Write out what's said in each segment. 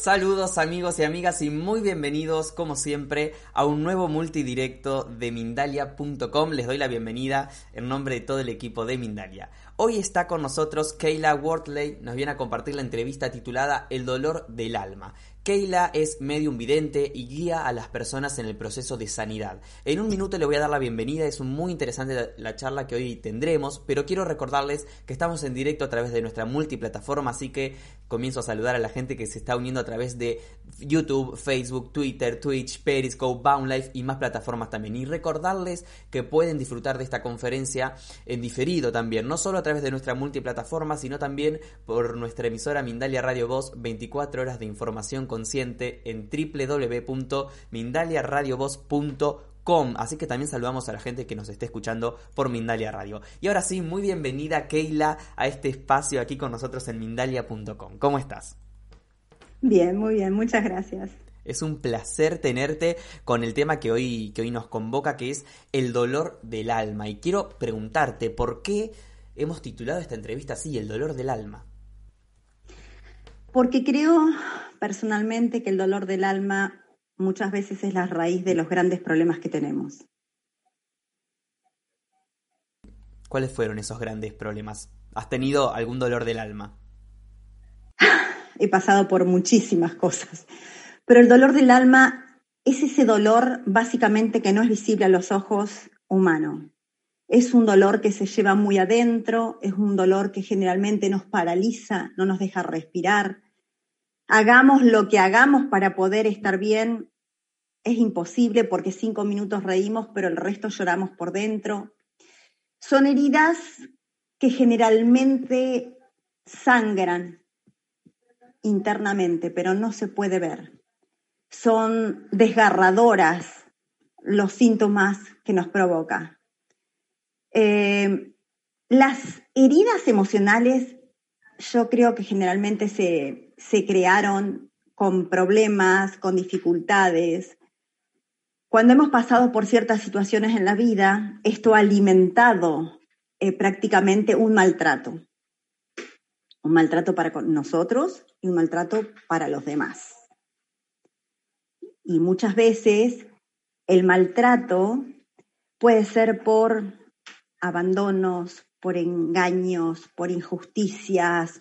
Saludos amigos y amigas y muy bienvenidos como siempre a un nuevo multidirecto de Mindalia.com. Les doy la bienvenida en nombre de todo el equipo de Mindalia. Hoy está con nosotros Kayla Wortley, nos viene a compartir la entrevista titulada El dolor del alma. Kayla es medium vidente y guía a las personas en el proceso de sanidad. En un minuto le voy a dar la bienvenida, es muy interesante la, charla que hoy tendremos, pero quiero recordarles que estamos en directo a través de nuestra multiplataforma, así que comienzo a saludar a la gente que se está uniendo a través de YouTube, Facebook, Twitter, Twitch, Periscope, Boundlife y más plataformas también. Y recordarles que pueden disfrutar de esta conferencia en diferido también, no solo a través de nuestra multiplataforma, sino también por nuestra emisora Mindalia Radio Voz, 24 horas de información consciente en www.mindaliaradiovoz.com. Así que también saludamos a la gente que nos esté escuchando por Mindalia Radio. Y ahora sí, muy bienvenida Keila a este espacio aquí con nosotros en mindalia.com. ¿Cómo estás? Bien, muy bien, muchas gracias. Es un placer tenerte con el tema que hoy, que hoy nos convoca, que es el dolor del alma. Y quiero preguntarte, ¿por qué hemos titulado esta entrevista así, el dolor del alma? Porque creo personalmente que el dolor del alma muchas veces es la raíz de los grandes problemas que tenemos. ¿Cuáles fueron esos grandes problemas? ¿Has tenido algún dolor del alma? He pasado por muchísimas cosas, pero el dolor del alma es ese dolor básicamente que no es visible a los ojos humanos. Es un dolor que se lleva muy adentro, es un dolor que generalmente nos paraliza, no nos deja respirar. Hagamos lo que hagamos para poder estar bien, es imposible porque cinco minutos reímos, pero el resto lloramos por dentro. Son heridas que generalmente sangran internamente, pero no se puede ver. Son desgarradoras los síntomas que nos provoca. Eh, las heridas emocionales yo creo que generalmente se, se crearon con problemas, con dificultades. Cuando hemos pasado por ciertas situaciones en la vida, esto ha alimentado eh, prácticamente un maltrato. Un maltrato para nosotros y un maltrato para los demás. Y muchas veces el maltrato puede ser por abandonos, por engaños, por injusticias,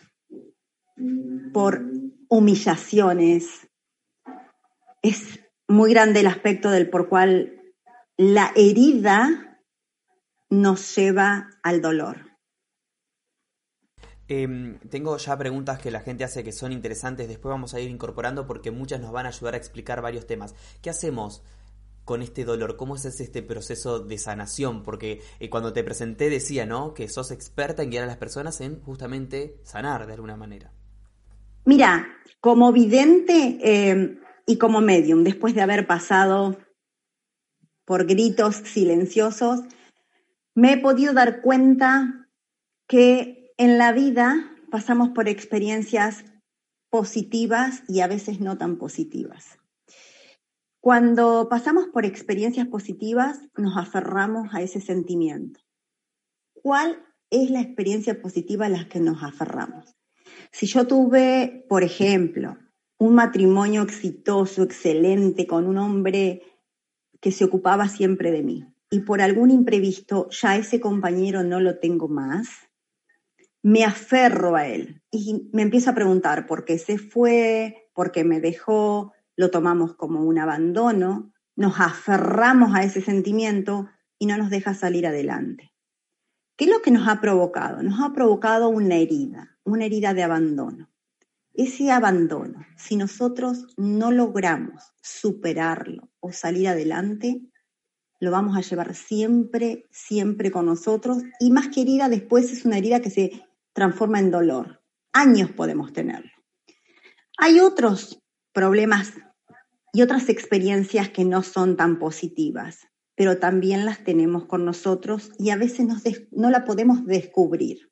por humillaciones. Es muy grande el aspecto del por cual la herida nos lleva al dolor. Eh, tengo ya preguntas que la gente hace que son interesantes, después vamos a ir incorporando porque muchas nos van a ayudar a explicar varios temas. ¿Qué hacemos con este dolor? ¿Cómo es este proceso de sanación? Porque eh, cuando te presenté decía, ¿no? Que sos experta en guiar a las personas en justamente sanar de alguna manera. Mira, como vidente eh, y como medium, después de haber pasado por gritos silenciosos, me he podido dar cuenta que en la vida pasamos por experiencias positivas y a veces no tan positivas. Cuando pasamos por experiencias positivas, nos aferramos a ese sentimiento. ¿Cuál es la experiencia positiva a la que nos aferramos? Si yo tuve, por ejemplo, un matrimonio exitoso, excelente, con un hombre que se ocupaba siempre de mí, y por algún imprevisto ya ese compañero no lo tengo más, me aferro a él y me empiezo a preguntar por qué se fue, por qué me dejó, lo tomamos como un abandono, nos aferramos a ese sentimiento y no nos deja salir adelante. ¿Qué es lo que nos ha provocado? Nos ha provocado una herida, una herida de abandono. Ese abandono, si nosotros no logramos superarlo o salir adelante, lo vamos a llevar siempre, siempre con nosotros y más que herida, después es una herida que se transforma en dolor. Años podemos tenerlo. Hay otros problemas y otras experiencias que no son tan positivas, pero también las tenemos con nosotros y a veces no la podemos descubrir.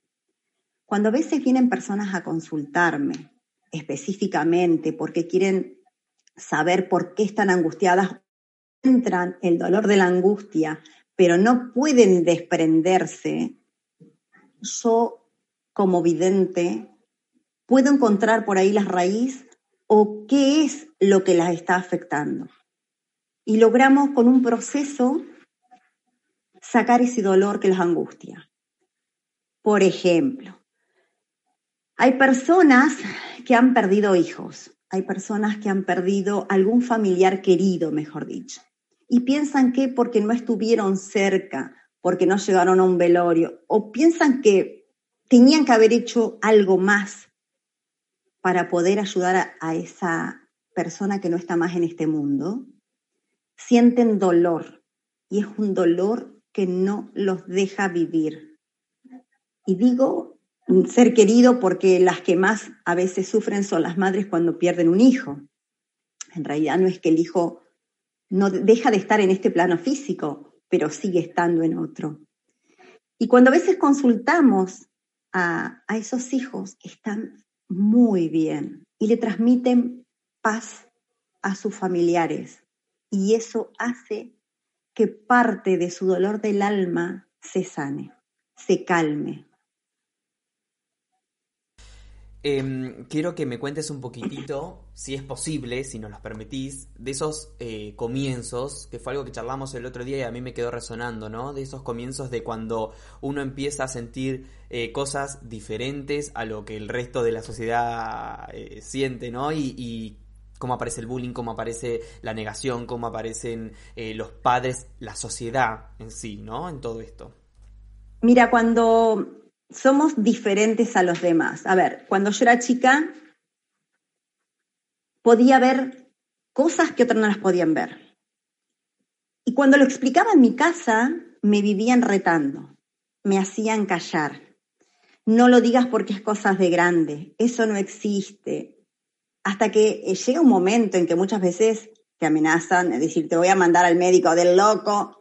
Cuando a veces vienen personas a consultarme específicamente porque quieren saber por qué están angustiadas, entran el dolor de la angustia, pero no pueden desprenderse, yo como vidente puedo encontrar por ahí la raíz o qué es lo que las está afectando. Y logramos con un proceso sacar ese dolor que las angustia. Por ejemplo, hay personas que han perdido hijos, hay personas que han perdido algún familiar querido, mejor dicho, y piensan que porque no estuvieron cerca, porque no llegaron a un velorio, o piensan que tenían que haber hecho algo más para poder ayudar a, a esa persona que no está más en este mundo, sienten dolor. Y es un dolor que no los deja vivir. Y digo ser querido porque las que más a veces sufren son las madres cuando pierden un hijo. En realidad no es que el hijo no deja de estar en este plano físico, pero sigue estando en otro. Y cuando a veces consultamos a, a esos hijos, están muy bien y le transmiten paz a sus familiares. Y eso hace que parte de su dolor del alma se sane, se calme, Em, quiero que me cuentes un poquitito, si es posible, si nos los permitís, de esos eh, comienzos, que fue algo que charlamos el otro día y a mí me quedó resonando, ¿no? De esos comienzos de cuando uno empieza a sentir eh, cosas diferentes a lo que el resto de la sociedad eh, siente, ¿no? Y, cómo aparece el bullying, cómo aparece la negación, cómo aparecen los padres, la sociedad en sí, ¿no? En todo esto. Mira, cuando somos diferentes a los demás. A ver, cuando yo era chica, podía ver cosas que otros no las podían ver. Y cuando lo explicaba en mi casa, me vivían retando, me hacían callar. No lo digas porque es cosas de grande, eso no existe. Hasta que llega un momento en que muchas veces te amenazan, es decir, te voy a mandar al médico del loco,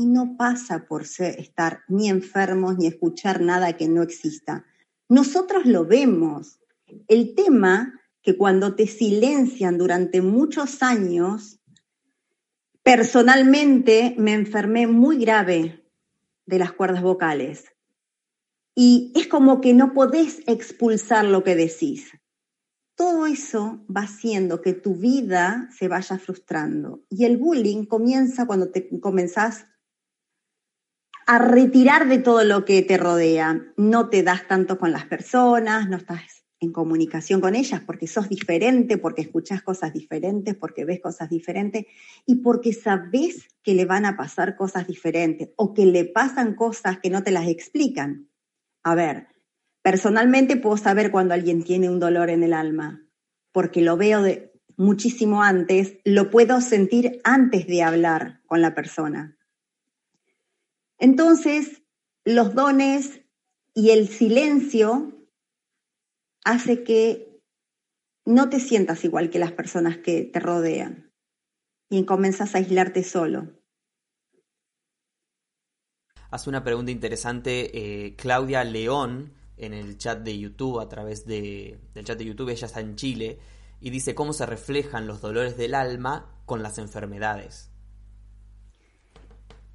y no pasa por ser, estar ni enfermos ni escuchar nada que no exista. Nosotros lo vemos. El tema que cuando te silencian durante muchos años, personalmente me enfermé muy grave de las cuerdas vocales. Y es como que no podés expulsar lo que decís. Todo eso va haciendo que tu vida se vaya frustrando. Y el bullying comienza cuando te comenzás a retirar de todo lo que te rodea. No te das tanto con las personas, no estás en comunicación con ellas porque sos diferente, porque escuchas cosas diferentes, porque ves cosas diferentes y porque sabes que le van a pasar cosas diferentes o que le pasan cosas que no te las explican. A ver, personalmente puedo saber cuando alguien tiene un dolor en el alma, porque lo veo muchísimo antes, lo puedo sentir antes de hablar con la persona. Entonces, los dones y el silencio hace que no te sientas igual que las personas que te rodean y comienzas a aislarte solo. Hace una pregunta interesante eh, Claudia León en el chat de YouTube, a través de, del chat de YouTube, ella está en Chile, y dice cómo se reflejan los dolores del alma con las enfermedades.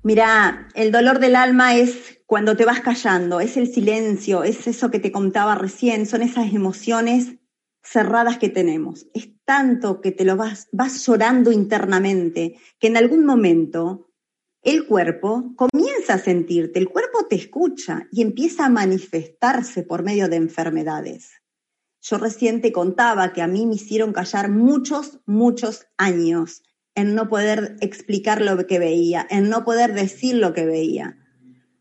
Mira, el dolor del alma es cuando te vas callando, es el silencio, es eso que te contaba recién, son esas emociones cerradas que tenemos. Es tanto que te lo vas, vas llorando internamente que en algún momento el cuerpo comienza a sentirte, el cuerpo te escucha y empieza a manifestarse por medio de enfermedades. Yo recién te contaba que a mí me hicieron callar muchos, muchos años en no poder explicar lo que veía, en no poder decir lo que veía.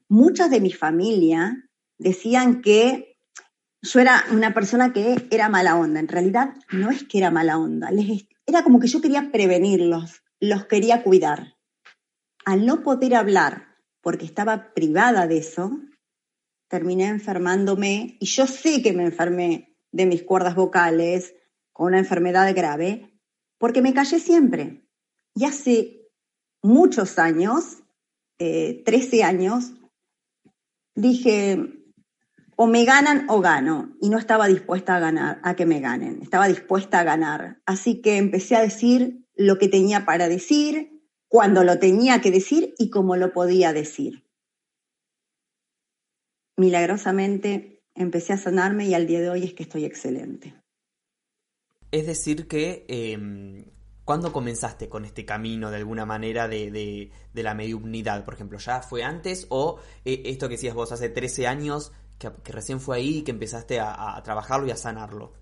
Muchos de mi familia decían que yo era una persona que era mala onda. En realidad no es que era mala onda, era como que yo quería prevenirlos, los quería cuidar. Al no poder hablar porque estaba privada de eso, terminé enfermándome y yo sé que me enfermé de mis cuerdas vocales, con una enfermedad grave, porque me callé siempre. Y hace muchos años, 13 eh, años, dije, o me ganan o gano. Y no estaba dispuesta a ganar, a que me ganen. Estaba dispuesta a ganar. Así que empecé a decir lo que tenía para decir, cuando lo tenía que decir y cómo lo podía decir. Milagrosamente empecé a sanarme y al día de hoy es que estoy excelente. Es decir que, eh, ¿cuándo comenzaste con este camino de alguna manera de, la mediunidad? Por ejemplo, ¿ya fue antes o eh, esto que decías vos hace 13 años que, recién fue ahí y que empezaste a, trabajarlo y a sanarlo?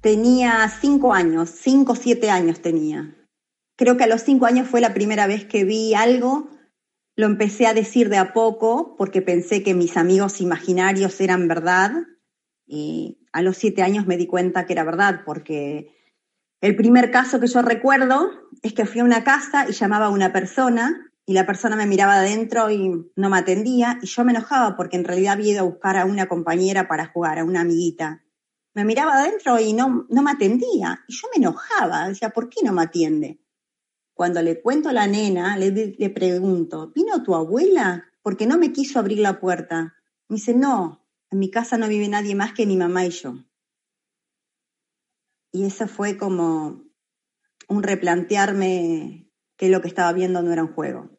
Tenía 5 años, 5 o 7 años tenía. Creo que a los 5 años fue la primera vez que vi algo lo empecé a decir de a poco porque pensé que mis amigos imaginarios eran verdad y a los siete años me di cuenta que era verdad porque el primer caso que yo recuerdo es que fui a una casa y llamaba a una persona y la persona me miraba adentro y no me atendía y yo me enojaba porque en realidad había ido a buscar a una compañera para jugar, a una amiguita. Me miraba adentro y no, no me atendía y yo me enojaba, decía, ¿por qué no me atiende? Cuando le cuento a la nena, le, le pregunto, ¿vino tu abuela? Porque no me quiso abrir la puerta. Me dice, no, en mi casa no vive nadie más que mi mamá y yo. Y eso fue como un replantearme que lo que estaba viendo no era un juego.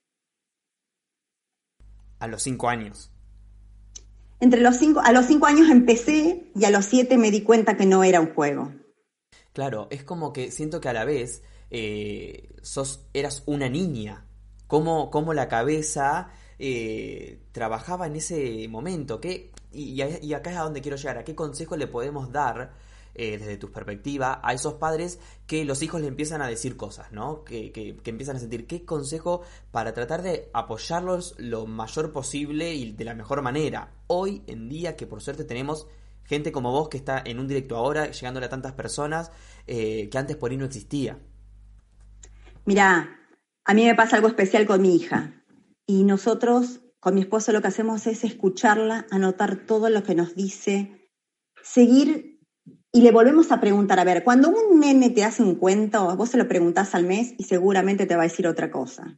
A los cinco años. Entre los cinco, a los cinco años empecé y a los siete me di cuenta que no era un juego. Claro, es como que siento que a la vez eh, sos, eras una niña, cómo, cómo la cabeza eh, trabajaba en ese momento, ¿Qué, y, acá es a donde quiero llegar, ¿a qué consejo le podemos dar eh, desde tu perspectiva a esos padres que los hijos le empiezan a decir cosas, ¿no? Que, que, empiezan a sentir qué consejo para tratar de apoyarlos lo mayor posible y de la mejor manera. Hoy en día que por suerte tenemos gente como vos que está en un directo ahora, llegándole a tantas personas que antes por ahí no existía. Mira, a mí me pasa algo especial con mi hija y nosotros con mi esposo lo que hacemos es escucharla, anotar todo lo que nos dice, seguir y le volvemos a preguntar, a ver, cuando un nene te hace un cuento, vos se lo preguntás al mes y seguramente te va a decir otra cosa.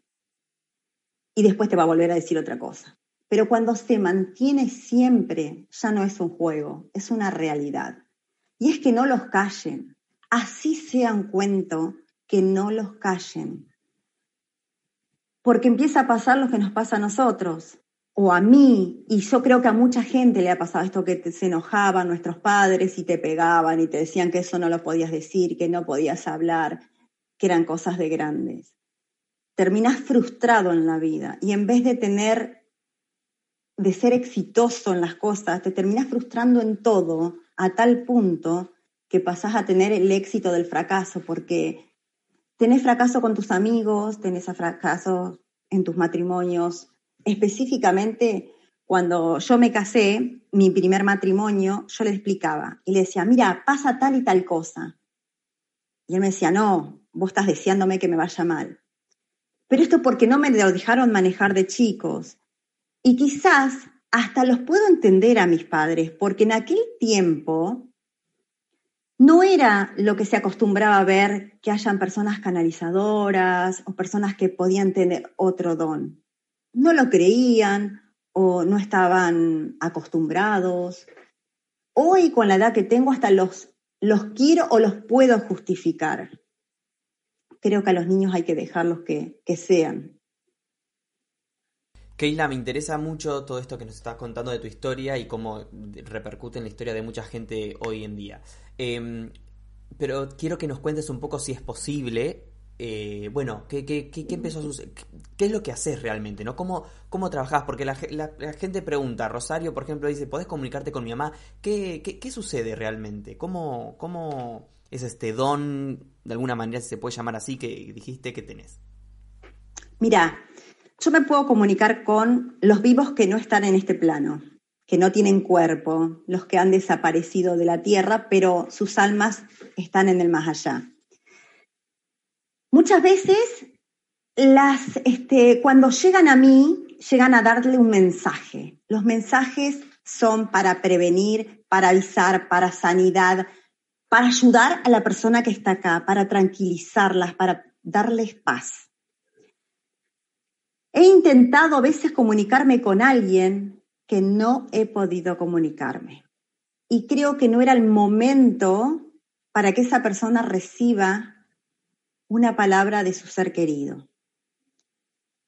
Y después te va a volver a decir otra cosa. Pero cuando se mantiene siempre, ya no es un juego, es una realidad. Y es que no los callen. Así sea un cuento, que no los callen. Porque empieza a pasar lo que nos pasa a nosotros, o a mí, y yo creo que a mucha gente le ha pasado esto que se enojaban nuestros padres y te pegaban y te decían que eso no lo podías decir, que no podías hablar, que eran cosas de grandes. Terminas frustrado en la vida y en vez de tener, de ser exitoso en las cosas, te terminas frustrando en todo a tal punto que pasas a tener el éxito del fracaso porque tenés fracaso con tus amigos, tenés fracaso en tus matrimonios. Específicamente, cuando yo me casé, mi primer matrimonio, yo le explicaba y le decía, mira, pasa tal y tal cosa. Y él me decía, no, vos estás deseándome que me vaya mal. Pero esto porque no me lo dejaron manejar de chicos. Y quizás hasta los puedo entender a mis padres, porque en aquel tiempo no era lo que se acostumbraba a ver que hayan personas canalizadoras o personas que podían tener otro don. No lo creían o no estaban acostumbrados. Hoy con la edad que tengo hasta los, los quiero o los puedo justificar. Creo que a los niños hay que dejarlos que, que sean. Keila, me interesa mucho todo esto que nos estás contando de tu historia y cómo repercute en la historia de mucha gente hoy en día. Em, pero quiero que nos cuentes un poco si es posible. Eh, bueno, ¿qué, qué, qué, empezó a suceder? ¿Qué es lo que haces realmente? ¿no? ¿Cómo, cómo trabajás? Porque la, gente pregunta, Rosario, por ejemplo, dice, ¿podés comunicarte con mi mamá? ¿Qué, qué, sucede realmente? ¿Cómo, ¿Cómo es este don, de alguna manera se puede llamar así, que dijiste que tenés? Mira, yo me puedo comunicar con los vivos que no están en este plano que no tienen cuerpo, los que han desaparecido de la tierra, pero sus almas están en el más allá. Muchas veces las, este, cuando llegan a mí, llegan a darle un mensaje. Los mensajes son para prevenir, para avisar, para sanidad, para ayudar a la persona que está acá, para tranquilizarlas, para darles paz. He intentado a veces comunicarme con alguien que no he podido comunicarme. Y creo que no era el momento para que esa persona reciba una palabra de su ser querido.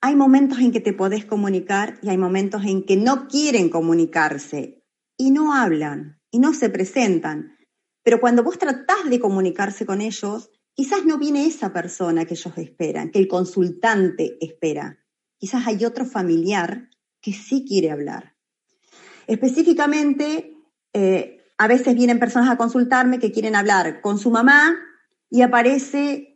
Hay momentos en que te podés comunicar y hay momentos en que no quieren comunicarse y no hablan y no se presentan. Pero cuando vos tratás de comunicarse con ellos, quizás no viene esa persona que ellos esperan, que el consultante espera. Quizás hay otro familiar que sí quiere hablar. Específicamente, eh, a veces vienen personas a consultarme que quieren hablar con su mamá y aparece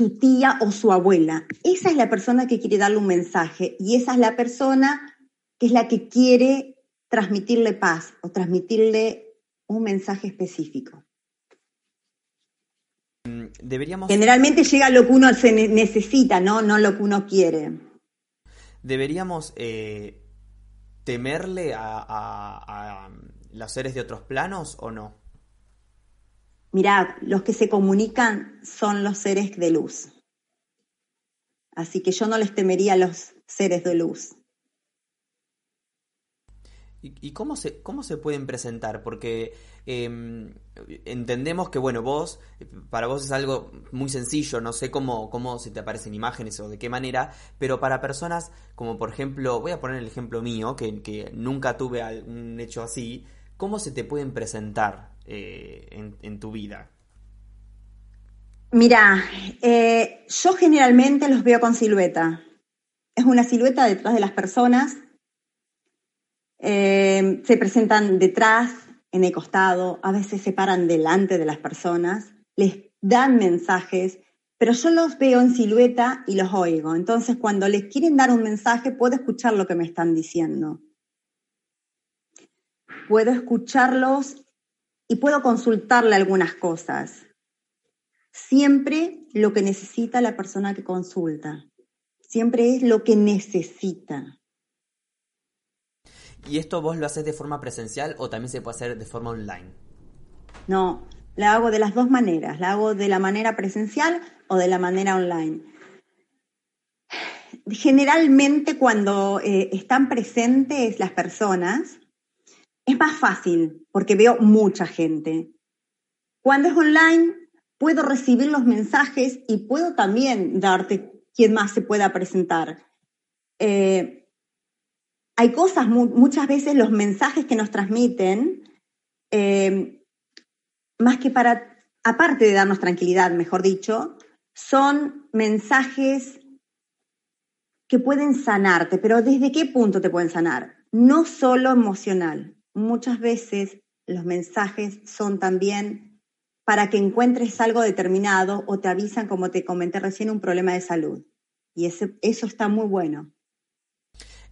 su tía o su abuela. Esa es la persona que quiere darle un mensaje y esa es la persona que es la que quiere transmitirle paz o transmitirle un mensaje específico. Mm, deberíamos... Generalmente llega lo que uno se necesita, ¿no? No lo que uno quiere. Deberíamos eh, temerle a, los seres de otros planos o no? Mirad, los que se comunican son los seres de luz. Así que yo no les temería a los seres de luz. ¿Y, cómo, se, cómo se pueden presentar? Porque em, entendemos que, bueno, vos, para vos es algo muy sencillo, no sé cómo, cómo se te aparecen imágenes o de qué manera, pero para personas como, por ejemplo, voy a poner el ejemplo mío, que, que nunca tuve un hecho así, ¿cómo se te pueden presentar eh, en, tu vida? Mira, eh, yo generalmente los veo con silueta. Es una silueta detrás de las personas eh, se presentan detrás, en el costado, a veces se paran delante de las personas, les dan mensajes, pero yo los veo en silueta y los oigo. Entonces, cuando les quieren dar un mensaje, puedo escuchar lo que me están diciendo. Puedo escucharlos y puedo consultarle algunas cosas. Siempre lo que necesita la persona que consulta. Siempre es lo que necesita. ¿Y esto vos lo haces de forma presencial o también se puede hacer de forma online? No, la hago de las dos maneras. La hago de la manera presencial o de la manera online. Generalmente cuando eh, están presentes las personas, es más fácil porque veo mucha gente. Cuando es online, puedo recibir los mensajes y puedo también darte quién más se pueda presentar. Eh, hay cosas, muchas veces los mensajes que nos transmiten, eh, más que para, aparte de darnos tranquilidad, mejor dicho, son mensajes que pueden sanarte, pero ¿desde qué punto te pueden sanar? No solo emocional. Muchas veces los mensajes son también para que encuentres algo determinado o te avisan, como te comenté recién, un problema de salud. Y eso está muy bueno.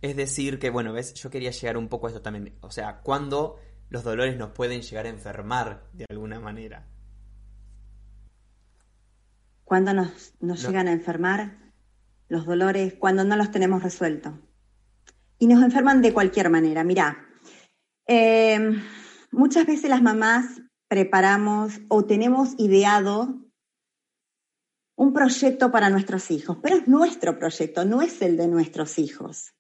Es decir, que bueno, ves, yo quería llegar un poco a esto también. O sea, cuando los dolores nos pueden llegar a enfermar de alguna manera. Cuando nos, llegan a enfermar los dolores, cuando no los tenemos resueltos. Y nos enferman de cualquier manera. Mirá, em, muchas veces las mamás preparamos o tenemos ideado un proyecto para nuestros hijos, pero es nuestro proyecto, no es el de nuestros hijos.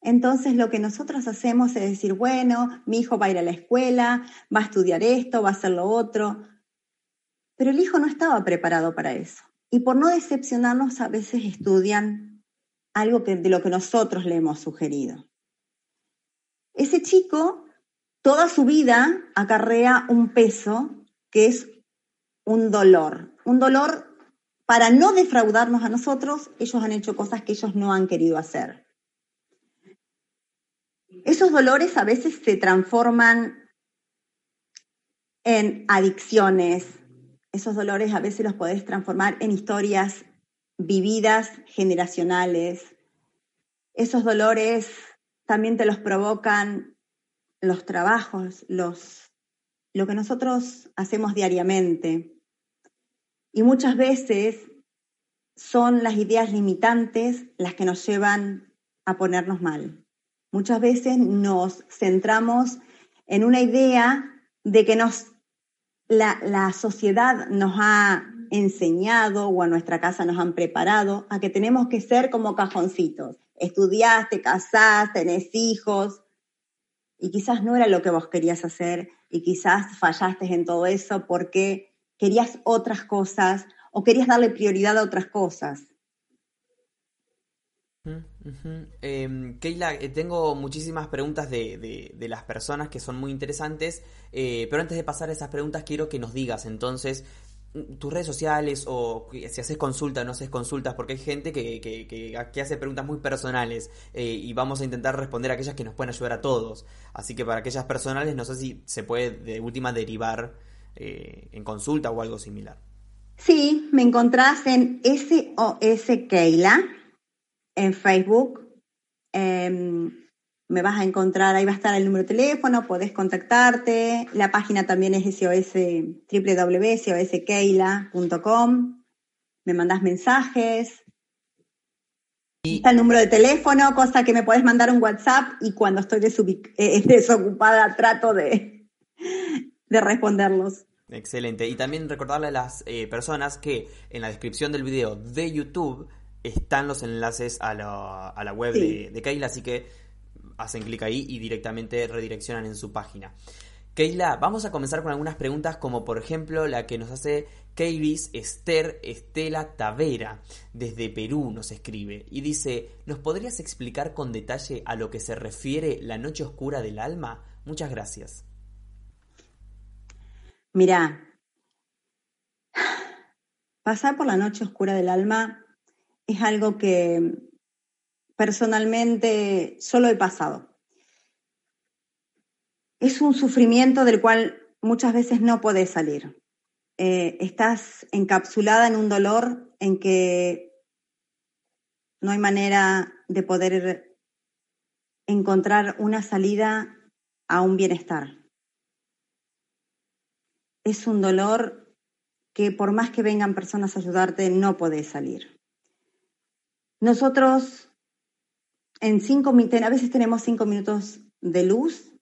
Entonces lo que nosotros hacemos es decir, bueno, mi hijo va a ir a la escuela, va a estudiar esto, va a hacer lo otro, pero el hijo no estaba preparado para eso. Y por no decepcionarnos, a veces estudian algo de lo que nosotros le hemos sugerido. Ese chico, toda su vida, acarrea un peso que es un dolor. Un dolor para no defraudarnos a nosotros, ellos han hecho cosas que ellos no han querido hacer. Esos dolores a veces se transforman en adicciones. Esos dolores a veces los podés transformar en historias vividas generacionales. Esos dolores también te los provocan los trabajos, los, lo que nosotros hacemos diariamente. Y muchas veces son las ideas limitantes las que nos llevan a ponernos mal. Muchas veces nos centramos en una idea de que nos, la, la sociedad nos ha enseñado o a nuestra casa nos han preparado a que tenemos que ser como cajoncitos. Estudiaste, casaste, tenés hijos y quizás no era lo que vos querías hacer y quizás fallaste en todo eso porque querías otras cosas o querías darle prioridad a otras cosas. Em, Keila, eh, tengo muchísimas preguntas de, de, las personas que son muy interesantes, eh, pero antes de pasar a esas preguntas quiero que nos digas entonces tus redes sociales o si haces consultas no haces consultas, porque hay gente que, que, que, hace preguntas muy personales eh, y vamos a intentar responder aquellas que nos pueden ayudar a todos. Así que para aquellas personales no sé si se puede de última derivar en consulta o algo similar. Sí, me encontrás en SOS Keila en Facebook. Em, me vas a encontrar, ahí va a estar el número de teléfono, podés contactarte. La página también es SOS, www.soskeila.com. Me mandás mensajes. Y... Está el número de teléfono, cosa que me podés mandar un WhatsApp y cuando estoy eh, desocupada trato de, de responderlos. Excelente. Y también recordarle a las eh, personas que en la descripción del video de YouTube están los enlaces a la, a la web de, de Keila, así que hacen clic ahí y directamente redireccionan en su página. Keila, vamos a comenzar con algunas preguntas como por ejemplo la que nos hace Keiris Esther Estela Tavera desde Perú nos escribe y dice, ¿nos podrías explicar con detalle a lo que se refiere la noche oscura del alma? Muchas gracias. Mira, pasar por la noche oscura del alma es algo que personalmente solo he pasado. Es un sufrimiento del cual muchas veces no puedes salir. Eh, estás encapsulada en un dolor en que no hay manera de poder encontrar una salida a un bienestar. Es un dolor que por más que vengan personas a ayudarte, no podés salir. Nosotros en cinco minutos, a veces tenemos cinco minutos de luz.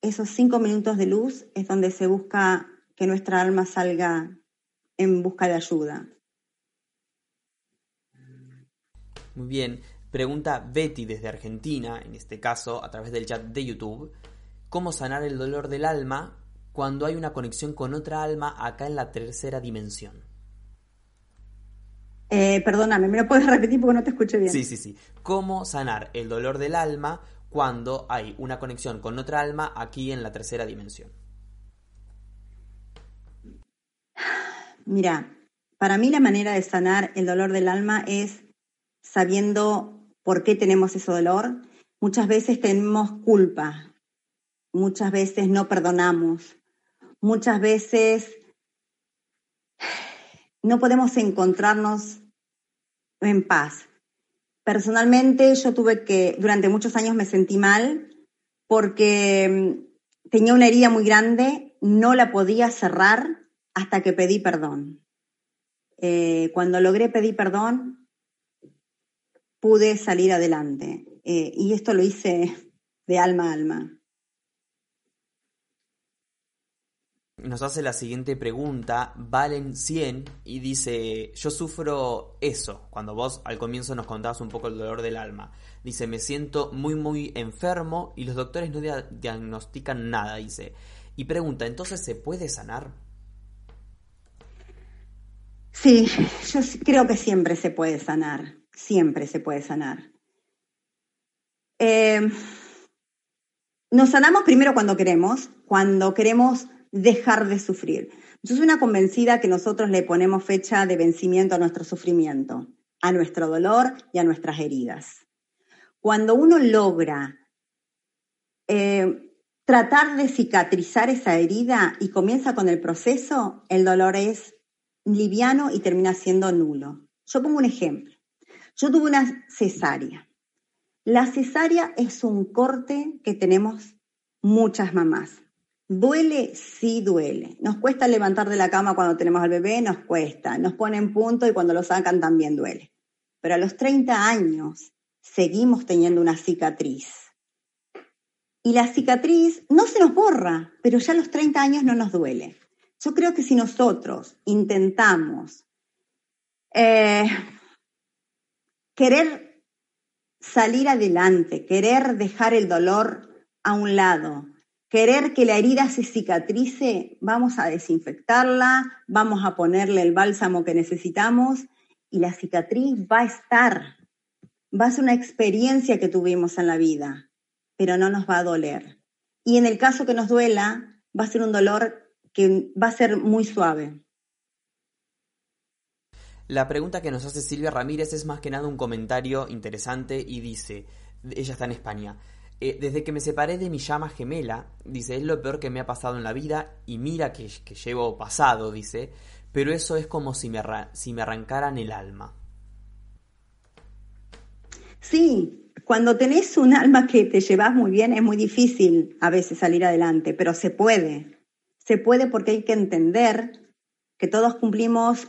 Esos cinco minutos de luz es donde se busca que nuestra alma salga en busca de ayuda. Muy bien. Pregunta Betty desde Argentina, en este caso a través del chat de YouTube, ¿cómo sanar el dolor del alma cuando hay una conexión con otra alma acá en la tercera dimensión? Eh, perdóname, ¿me lo puedes repetir porque no te escuché bien? Sí, sí, sí. ¿Cómo sanar el dolor del alma cuando hay una conexión con otra alma aquí en la tercera dimensión? Mira, para mí la manera de sanar el dolor del alma es sabiendo por qué tenemos ese dolor. Muchas veces tenemos culpa, muchas veces no perdonamos, muchas veces no podemos encontrarnos en paz. Personalmente yo tuve que, durante muchos años me sentí mal porque mm, tenía una herida muy grande, no la podía cerrar hasta que pedí perdón. Eh, cuando logré pedir perdón, pude salir adelante. Eh, y esto lo hice de alma a alma. Nos hace la siguiente pregunta, Valen 100, y dice, yo sufro eso, cuando vos al comienzo nos contabas un poco el dolor del alma. Dice, me siento muy, muy enfermo y los doctores no diagnostican nada, dice. Y pregunta, ¿entonces se puede sanar? Sí, yo creo que siempre se puede sanar, siempre se puede sanar. Eh, nos sanamos primero cuando queremos, cuando queremos dejar de sufrir. Yo soy una convencida que nosotros le ponemos fecha de vencimiento a nuestro sufrimiento, a nuestro dolor y a nuestras heridas. Cuando uno logra eh, tratar de cicatrizar esa herida y comienza con el proceso, el dolor es liviano y termina siendo nulo. Yo pongo un ejemplo. Yo tuve una cesárea. La cesárea es un corte que tenemos muchas mamás. ¿Duele? Sí duele. Nos cuesta levantar de la cama cuando tenemos al bebé, nos cuesta. Nos ponen punto y cuando lo sacan también duele. Pero a los 30 años seguimos teniendo una cicatriz. Y la cicatriz no se nos borra, pero ya a los 30 años no nos duele. Yo creo que si nosotros intentamos eh, querer salir adelante, querer dejar el dolor a un lado, querer que la herida se cicatrice, vamos a desinfectarla, vamos a ponerle el bálsamo que necesitamos y la cicatriz va a estar, va a ser una experiencia que tuvimos en la vida, pero no nos va a doler. Y en el caso que nos duela, va a ser un dolor que va a ser muy suave. La pregunta que nos hace Silvia Ramírez es más que nada un comentario interesante y dice, ella está en España, eh, desde que me separé de mi llama gemela, dice, es lo peor que me ha pasado en la vida y mira que, que llevo pasado, dice, pero eso es como si me, si me arrancaran el alma. Sí, cuando tenés un alma que te llevas muy bien es muy difícil a veces salir adelante, pero se puede. Se puede porque hay que entender que todos cumplimos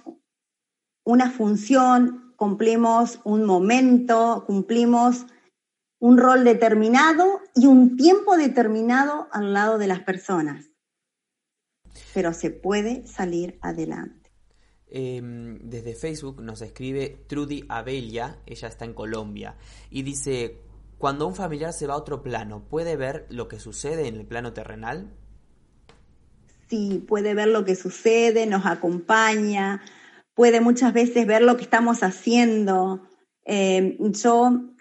una función, cumplimos un momento, cumplimos un rol determinado y un tiempo determinado al lado de las personas. Pero se puede salir adelante. Em, desde Facebook nos escribe Trudy Abelia, ella está en Colombia, y dice, cuando un familiar se va a otro plano, ¿puede ver lo que sucede en el plano terrenal? Sí, puede ver lo que sucede, nos acompaña, puede muchas veces ver lo que estamos haciendo. Eh, yo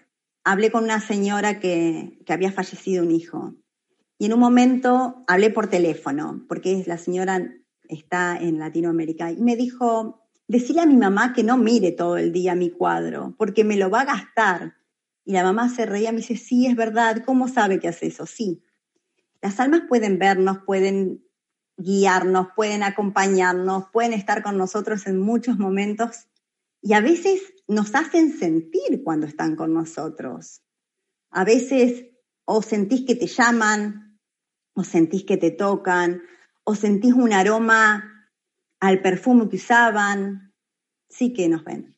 hablé con una señora que, había fallecido un hijo y en un momento hablé por teléfono, porque la señora está en Latinoamérica, y me dijo, decirle a mi mamá que no mire todo el día mi cuadro, porque me lo va a gastar. Y la mamá se reía, me dice, sí, es verdad, ¿cómo sabe que hace eso? Sí. Las almas pueden vernos, pueden guiarnos, pueden acompañarnos, pueden estar con nosotros en muchos momentos y a veces nos hacen sentir cuando están con nosotros. A veces o sentís que te llaman, o sentís que te tocan, o sentís un aroma al perfume que usaban, sí que nos ven.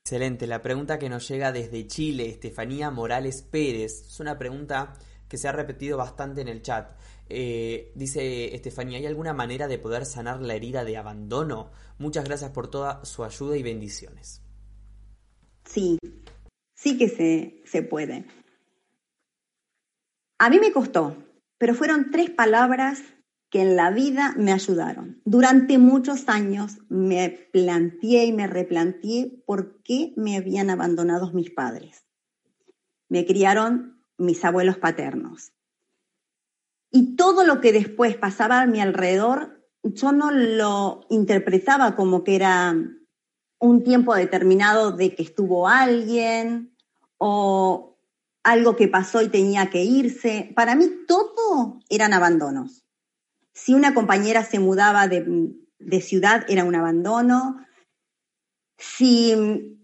Excelente, la pregunta que nos llega desde Chile, Estefanía Morales Pérez, es una pregunta que se ha repetido bastante en el chat. Eh, dice Estefanía, ¿hay alguna manera de poder sanar la herida de abandono? Muchas gracias por toda su ayuda y bendiciones. Sí, sí que se, se puede. A mí me costó, pero fueron tres palabras que en la vida me ayudaron. Durante muchos años me planteé y me replanteé por qué me habían abandonado mis padres. Me criaron mis abuelos paternos. Y todo lo que después pasaba a mi alrededor, yo no lo interpretaba como que era un tiempo determinado de que estuvo alguien o algo que pasó y tenía que irse. Para mí todo eran abandonos. Si una compañera se mudaba de, de ciudad era un abandono. Si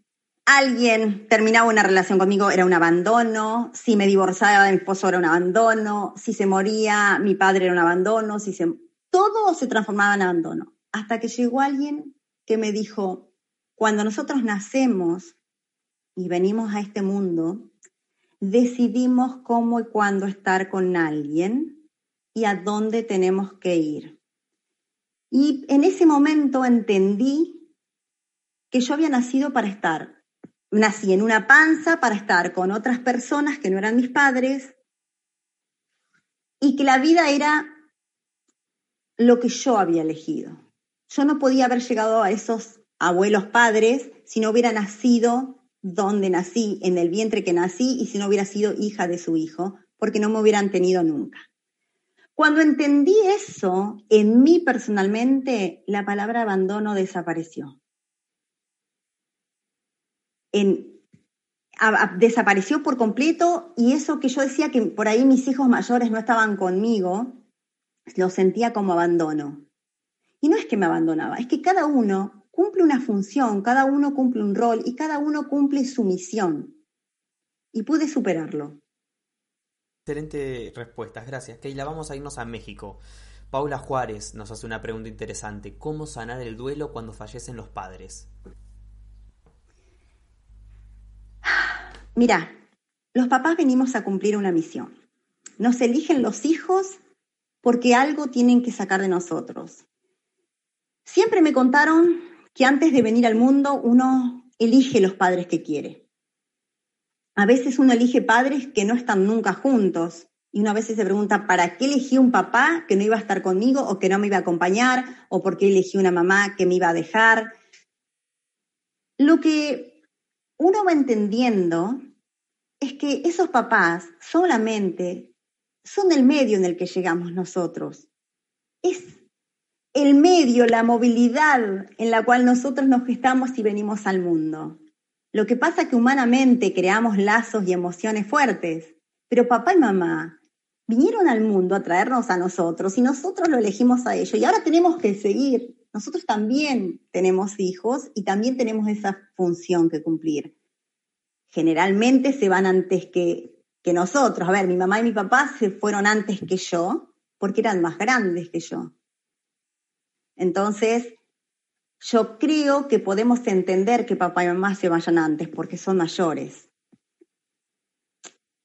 alguien terminaba una relación conmigo era un abandono, si me divorciaba de mi esposo era un abandono, si se moría mi padre era un abandono, si se... todo se transformaba en abandono. Hasta que llegó alguien que me dijo, cuando nosotros nacemos y venimos a este mundo, decidimos cómo y cuándo estar con alguien y a dónde tenemos que ir. Y en ese momento entendí que yo había nacido para estar nací en una panza para estar con otras personas que no eran mis padres y que la vida era lo que yo había elegido. Yo no podía haber llegado a esos abuelos padres si no hubiera nacido donde nací, en el vientre que nací, y si no hubiera sido hija de su hijo, porque no me hubieran tenido nunca. Cuando entendí eso, en mí personalmente, la palabra abandono desapareció desapareció por completo y eso que yo decía que por ahí mis hijos mayores no estaban conmigo, lo sentía como abandono. Y no es que me abandonaba, es que cada uno cumple una función, cada uno cumple un rol y cada uno cumple su misión. Y pude superarlo. Excelente respuestas, gracias. Keila, vamos a irnos a México. Paula Juárez nos hace una pregunta interesante. ¿Cómo sanar el duelo cuando fallecen los padres? Mira, los papás venimos a cumplir una misión. nos eligen los hijos porque algo tienen que sacar de nosotros. Siempre me contaron que antes de venir al mundo uno elige los padres que quiere. A veces uno elige padres que no están nunca juntos y uno a veces se pregunta, ¿para qué elegí un papá que no iba a estar conmigo o que no me iba a acompañar? ¿O por qué elegí una mamá que me iba a dejar? Lo que uno va entendiendo es que esos papás solamente son el medio en el que llegamos nosotros. Es el medio, la movilidad en la cual nosotros nos gestamos y venimos al mundo. Lo que pasa es que humanamente creamos lazos y emociones fuertes, pero papá y mamá vinieron al mundo a traernos a nosotros y nosotros lo elegimos a ellos y ahora tenemos que seguir. Nosotros también tenemos hijos y también tenemos esa función que cumplir. Generalmente se van antes que, que nosotros. A ver, mi mamá y mi papá se fueron antes que yo porque eran más grandes que yo. Entonces, yo creo que podemos entender que papá y mamá se vayan antes porque son mayores.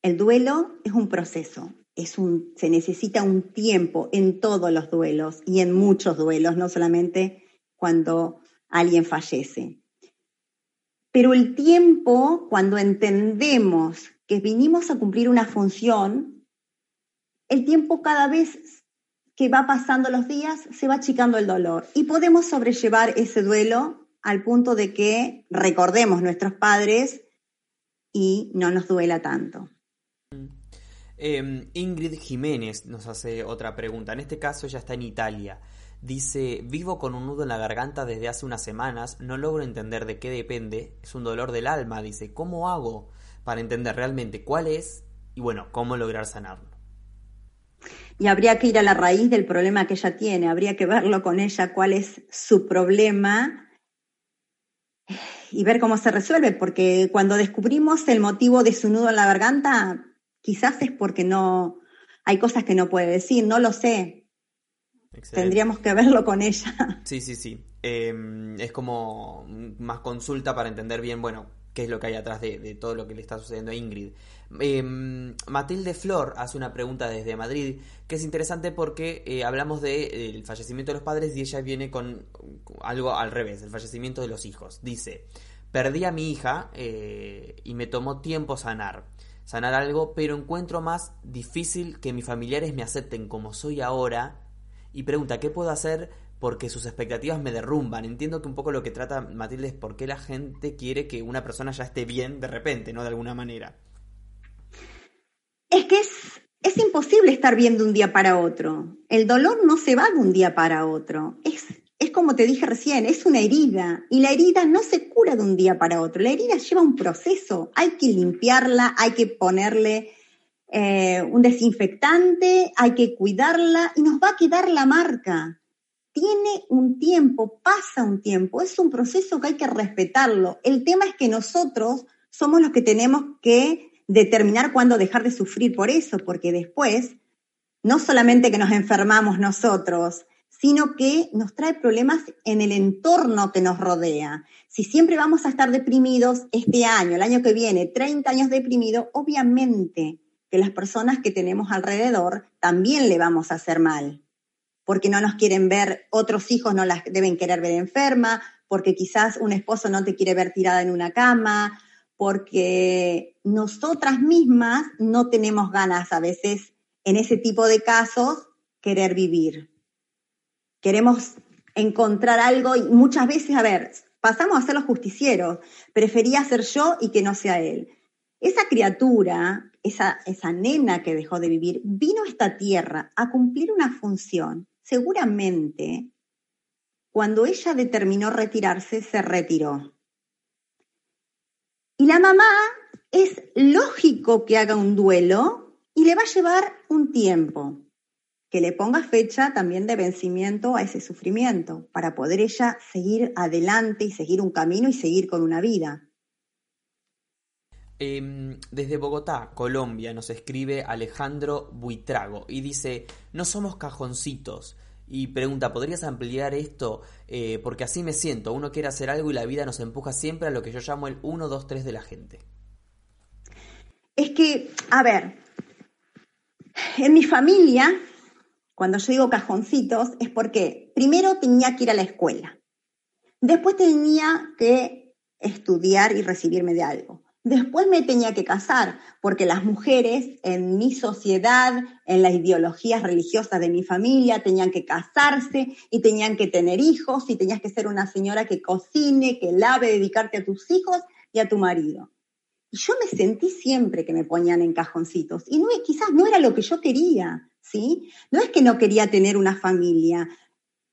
El duelo es un proceso, se necesita un tiempo en todos los duelos y en muchos duelos, no solamente cuando alguien fallece. Pero el tiempo, cuando entendemos que vinimos a cumplir una función, el tiempo cada vez que va pasando los días se va achicando el dolor y podemos sobrellevar ese duelo al punto de que recordemos nuestros padres y no nos duela tanto. Eh, Ingrid Jiménez nos hace otra pregunta. En este caso ella está en Italia. Dice, vivo con un nudo en la garganta desde hace unas semanas, no logro entender de qué depende, es un dolor del alma, dice, ¿cómo hago para entender realmente cuál es y bueno, cómo lograr sanarlo? Y habría que ir a la raíz del problema que ella tiene, habría que verlo con ella, cuál es su problema y ver cómo se resuelve, porque cuando descubrimos el motivo de su nudo en la garganta, quizás es porque no, hay cosas que no puede decir, no lo sé. Excelente. Tendríamos que verlo con ella. Sí, sí, sí. Eh, es como más consulta para entender bien, bueno, qué es lo que hay atrás de, de todo lo que le está sucediendo a Ingrid. Eh, Matilde Flor hace una pregunta desde Madrid que es interesante porque eh, hablamos del de, fallecimiento de los padres y ella viene con algo al revés, el fallecimiento de los hijos. Dice, perdí a mi hija eh, y me tomó tiempo sanar sanar algo, pero encuentro más difícil que mis familiares me acepten como soy ahora y pregunta, ¿qué puedo hacer? Porque sus expectativas me derrumban. Entiendo que un poco lo que trata Matilde es por qué la gente quiere que una persona ya esté bien de repente, ¿no? De alguna manera. Es que es, es imposible estar bien de un día para otro. El dolor no se va de un día para otro. Es, es como te dije recién, es una herida y la herida no se cura de un día para otro. La herida lleva un proceso. Hay que limpiarla, hay que ponerle eh, un desinfectante, hay que cuidarla y nos va a quedar la marca. Tiene un tiempo, pasa un tiempo, es un proceso que hay que respetarlo. El tema es que nosotros somos los que tenemos que determinar cuándo dejar de sufrir por eso, porque después, no solamente que nos enfermamos nosotros, sino que nos trae problemas en el entorno que nos rodea. Si siempre vamos a estar deprimidos este año, el año que viene, 30 años deprimido, obviamente que las personas que tenemos alrededor también le vamos a hacer mal, porque no nos quieren ver, otros hijos no las deben querer ver enferma, porque quizás un esposo no te quiere ver tirada en una cama, porque nosotras mismas no tenemos ganas a veces en ese tipo de casos querer vivir. Queremos encontrar algo y muchas veces, a ver, pasamos a ser los justicieros, prefería ser yo y que no sea él. Esa criatura, esa, esa nena que dejó de vivir, vino a esta tierra a cumplir una función. Seguramente, cuando ella determinó retirarse, se retiró. Y la mamá es lógico que haga un duelo y le va a llevar un tiempo, que le ponga fecha también de vencimiento a ese sufrimiento, para poder ella seguir adelante y seguir un camino y seguir con una vida. Eh, desde Bogotá, Colombia, nos escribe Alejandro Buitrago y dice, no somos cajoncitos. Y pregunta, ¿podrías ampliar esto? Eh, porque así me siento, uno quiere hacer algo y la vida nos empuja siempre a lo que yo llamo el 1, 2, 3 de la gente. Es que, a ver, En mi familia, cuando yo digo cajoncitos, es porque primero tenía que ir a la escuela, después tenía que estudiar y recibirme de algo. Después me tenía que casar, porque las mujeres en mi sociedad, en las ideologías religiosas de mi familia, tenían que casarse y tenían que tener hijos y tenías que ser una señora que cocine, que lave, dedicarte a tus hijos y a tu marido. Y yo me sentí siempre que me ponían en cajoncitos. Y quizás no era lo que yo quería, No es que no quería tener una familia,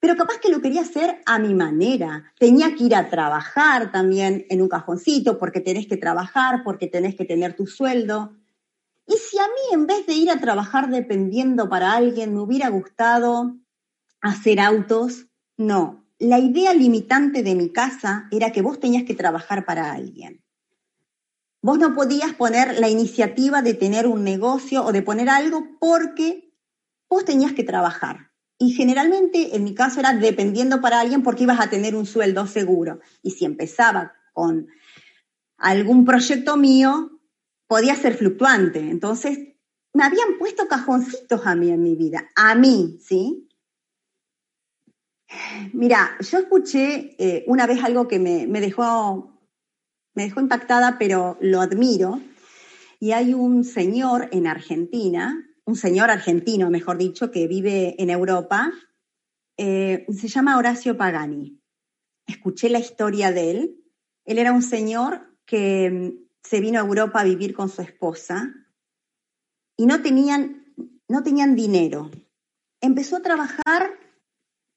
pero capaz que lo quería hacer a mi manera. Tenía que ir a trabajar también en un cajoncito porque tenés que trabajar, porque tenés que tener tu sueldo. Y si a mí en vez de ir a trabajar dependiendo para alguien me hubiera gustado hacer autos, no. La idea limitante de mi casa era que vos tenías que trabajar para alguien. Vos no podías poner la iniciativa de tener un negocio o de poner algo porque vos tenías que trabajar. Y generalmente, en mi caso, era dependiendo para alguien porque ibas a tener un sueldo seguro. Y si empezaba con algún proyecto mío, podía ser fluctuante. Entonces, me habían puesto cajoncitos a mí en mi vida, a mí, ¿sí? Mira, yo escuché eh, una vez algo que me, me, dejó, me dejó impactada, pero lo admiro. Y hay un señor en Argentina un señor argentino, mejor dicho, que vive en Europa, eh, se llama Horacio Pagani. Escuché la historia de él. Él era un señor que mm, se vino a Europa a vivir con su esposa y no tenían, no tenían dinero. Empezó a trabajar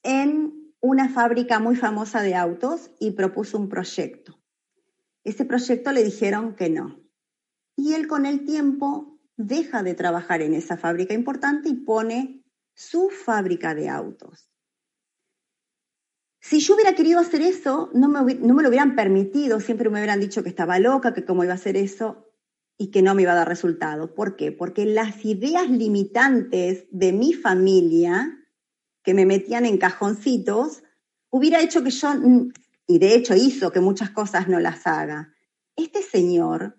en una fábrica muy famosa de autos y propuso un proyecto. Ese proyecto le dijeron que no. Y él con el tiempo deja de trabajar en esa fábrica importante y pone su fábrica de autos. Si yo hubiera querido hacer eso, no me, no me, lo hubieran permitido, siempre me hubieran dicho que estaba loca, que cómo iba a hacer eso y que no me iba a dar resultado. ¿Por qué? Porque las ideas limitantes de mi familia, que me metían en cajoncitos, hubiera hecho que yo, y de hecho hizo que muchas cosas no las haga. Este señor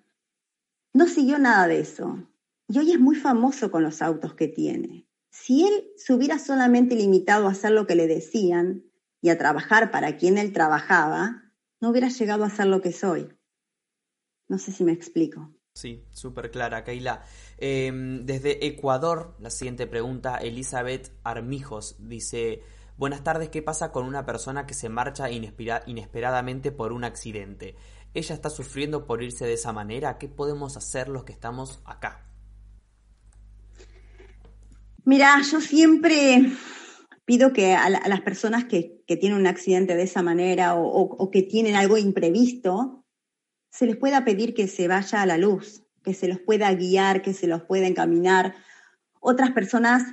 no siguió nada de eso y hoy es muy famoso con los autos que tiene. Si él se hubiera solamente limitado a hacer lo que le decían y a trabajar para quien él trabajaba, no hubiera llegado a ser lo que soy. No sé si me explico. Sí, súper clara, Keila. Em, desde Ecuador, la siguiente pregunta, Elizabeth Armijos dice, buenas tardes, ¿qué pasa con una persona que se marcha inesperadamente por un accidente? Ella está sufriendo por irse de esa manera, ¿qué podemos hacer los que estamos acá? Mira, yo siempre pido que a, las personas que, tienen un accidente de esa manera o, que tienen algo imprevisto, se les pueda pedir que se vaya a la luz, que se los pueda guiar, que se los pueda encaminar. Otras personas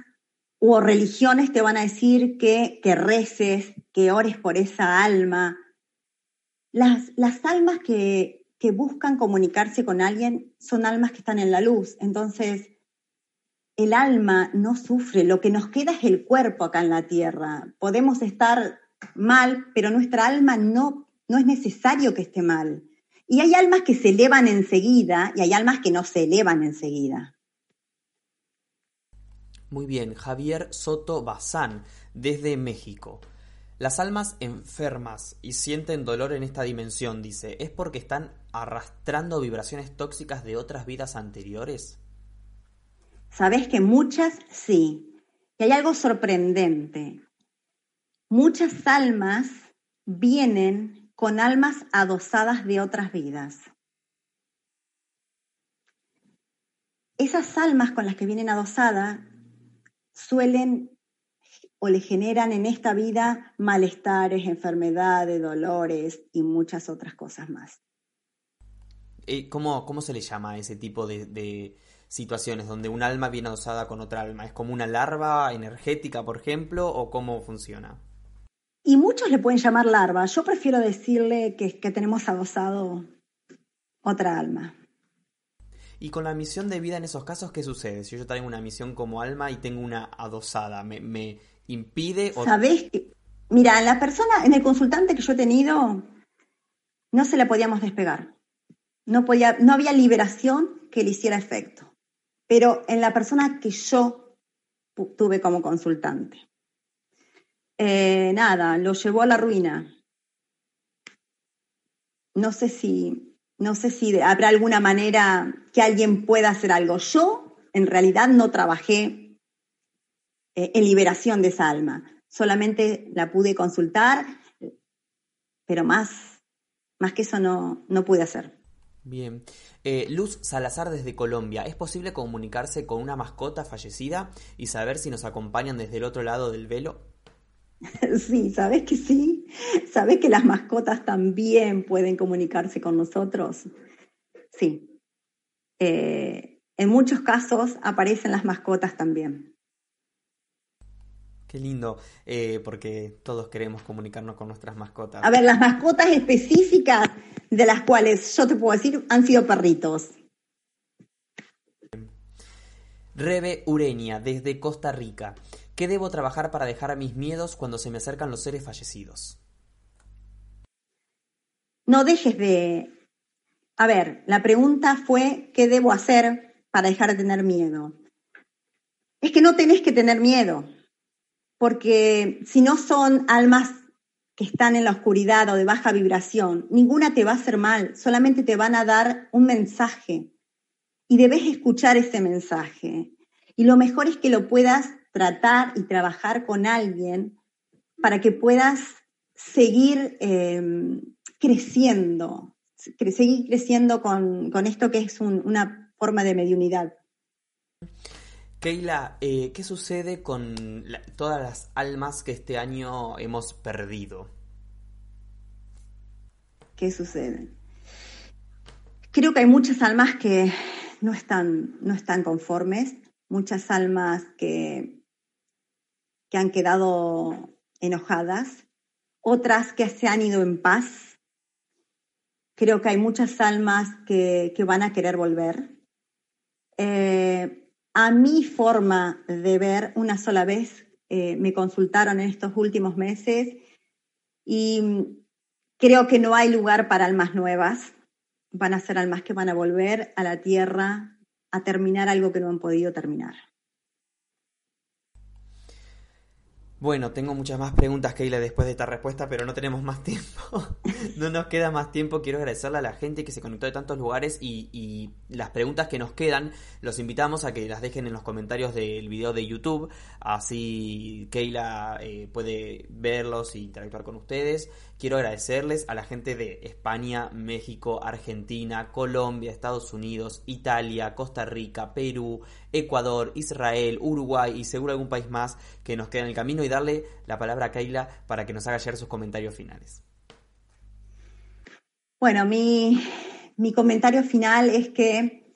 o religiones te van a decir que, que reces, que ores por esa alma. Las, las almas que, que buscan comunicarse con alguien son almas que están en la luz. Entonces, el alma no sufre, lo que nos queda es el cuerpo acá en la tierra. Podemos estar mal, pero nuestra alma no, no es necesario que esté mal. Y hay almas que se elevan enseguida y hay almas que no se elevan enseguida. Muy bien, Javier Soto Bazán, desde México. Las almas enfermas y sienten dolor en esta dimensión, dice, ¿es porque están arrastrando vibraciones tóxicas de otras vidas anteriores? Sabes que muchas sí. Y hay algo sorprendente. Muchas almas vienen con almas adosadas de otras vidas. Esas almas con las que vienen adosadas suelen o le generan en esta vida malestares, enfermedades, dolores y muchas otras cosas más. Eh, ¿Cómo, cómo se le llama ese tipo de, situaciones donde un alma viene adosada con otra alma? ¿Es como una larva energética, por ejemplo, o cómo funciona? Y muchos le pueden llamar larva. Yo prefiero decirle que, que tenemos adosado otra alma. Y con la misión de vida en esos casos, ¿qué sucede? Si yo tengo una misión como alma y tengo una adosada, ¿me, me impide? O... ¿Sabés? Mira, la persona, en el consultante que yo he tenido, no se la podíamos despegar. No, podía, no había liberación que le hiciera efecto. Pero en la persona que yo tuve como consultante. Eh, nada, lo llevó a la ruina. No sé si, no sé si habrá alguna manera que alguien pueda hacer algo. Yo, en realidad, no trabajé eh, en liberación de esa alma. Solamente la pude consultar, pero más, más que eso no, no pude hacer. Bien. Eh, Luz Salazar desde Colombia. ¿Es posible comunicarse con una mascota fallecida y saber si nos acompañan desde el otro lado del velo? Sí, sabes que sí. Sabes que las mascotas también pueden comunicarse con nosotros. Sí. Eh, en muchos casos aparecen las mascotas también. Qué lindo, eh, porque todos queremos comunicarnos con nuestras mascotas. A ver, las mascotas específicas de las cuales yo te puedo decir han sido perritos. Rebe Ureña, desde Costa Rica. ¿Qué debo trabajar para dejar a mis miedos cuando se me acercan los seres fallecidos? No dejes de... A ver, la pregunta fue, ¿qué debo hacer para dejar de tener miedo? Es que no tenés que tener miedo porque si no son almas que están en la oscuridad o de baja vibración, ninguna te va a hacer mal, solamente te van a dar un mensaje y debes escuchar ese mensaje. Y lo mejor es que lo puedas tratar y trabajar con alguien para que puedas seguir eh, creciendo, seguir creciendo con, esto que es una forma de mediunidad. Keila, eh, ¿qué sucede con todas las almas que este año hemos perdido? ¿Qué sucede? Creo que hay muchas almas que no están, no están conformes, muchas almas que, que han quedado enojadas, otras que se han ido en paz. Creo que hay muchas almas que, van a querer volver. Eh, a mi forma de ver, una sola vez eh, me consultaron en estos últimos meses y creo que no hay lugar para almas nuevas. Van a ser almas que van a volver a la tierra a terminar algo que no han podido terminar. Bueno, tengo muchas más preguntas, Keila, después de esta respuesta, pero no tenemos más tiempo. no nos queda más tiempo. Quiero agradecerle a la gente que se conectó de tantos lugares y, las preguntas que nos quedan, los invitamos a que las dejen en los comentarios del video de YouTube. Así Keila eh, puede verlos e interactuar con ustedes. Quiero agradecerles a la gente de España, México, Argentina, Colombia, Estados Unidos, Italia, Costa Rica, Perú, Ecuador, Israel, Uruguay y seguro algún país más que nos queda en el camino y darle la palabra a Keila para que nos haga llegar sus comentarios finales. Bueno, mi, mi comentario final es que,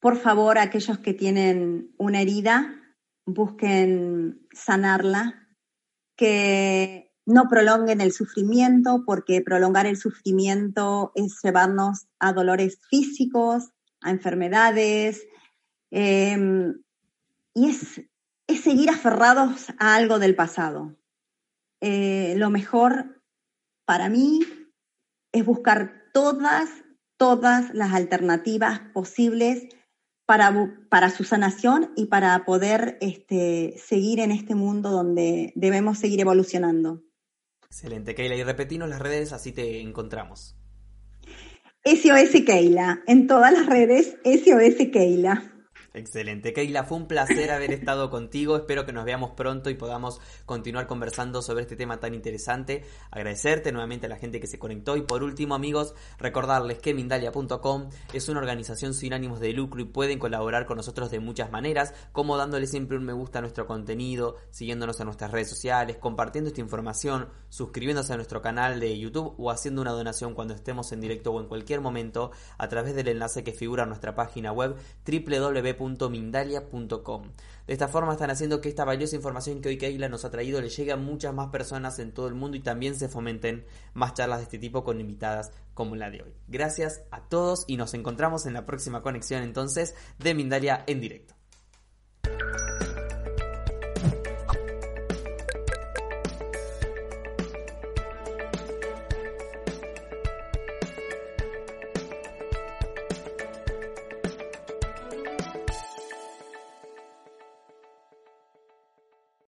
por favor, aquellos que tienen una herida, busquen sanarla, que no prolonguen el sufrimiento, porque prolongar el sufrimiento es llevarnos a dolores físicos, a enfermedades, em, y es, es, seguir aferrados a algo del pasado. Eh, lo mejor para mí es buscar todas, todas las alternativas posibles para, para su sanación y para poder este, seguir en este mundo donde debemos seguir evolucionando. Excelente, Keila. Y repetimos las redes, así te encontramos. SOS Keila. En todas las redes, SOS Keila. Excelente, Keila, fue un placer haber estado contigo. Espero que nos veamos pronto y podamos continuar conversando sobre este tema tan interesante. Agradecerte nuevamente a la gente que se conectó. Y por último, amigos, recordarles que Mindalia.com es una organización sin ánimos de lucro y pueden colaborar con nosotros de muchas maneras, como dándole siempre un me gusta a nuestro contenido, siguiéndonos en nuestras redes sociales, compartiendo esta información, suscribiéndose a nuestro canal de YouTube o haciendo una donación cuando estemos en directo o en cualquier momento a través del enlace que figura en nuestra página web www Mindalia.com. De esta forma están haciendo que esta valiosa información que hoy Keila nos ha traído le llegue a muchas más personas en todo el mundo y también se fomenten más charlas de este tipo con invitadas como la de hoy. Gracias a todos y nos encontramos en la próxima conexión entonces de Mindalia en directo.